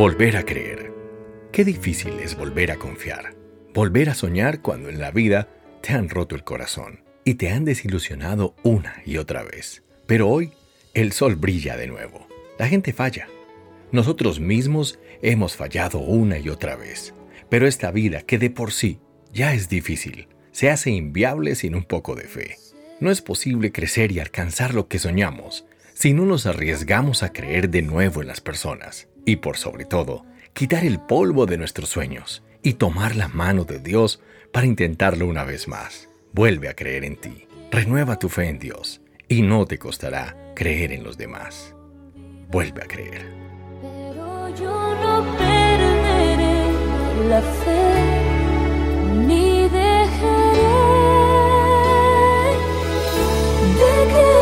Volver a creer. Qué difícil es volver a confiar. Volver a soñar cuando en la vida te han roto el corazón y te han desilusionado una y otra vez. Pero hoy el sol brilla de nuevo. La gente falla. Nosotros mismos hemos fallado una y otra vez. Pero esta vida, que de por sí ya es difícil, se hace inviable sin un poco de fe. No es posible crecer y alcanzar lo que soñamos si no nos arriesgamos a creer de nuevo en las personas y por sobre todo, quitar el polvo de nuestros sueños y tomar la mano de Dios para intentarlo una vez más. Vuelve a creer en ti, renueva tu fe en Dios y no te costará creer en los demás. Vuelve a creer. Pero yo no perderé la fe ni dejaré de creer.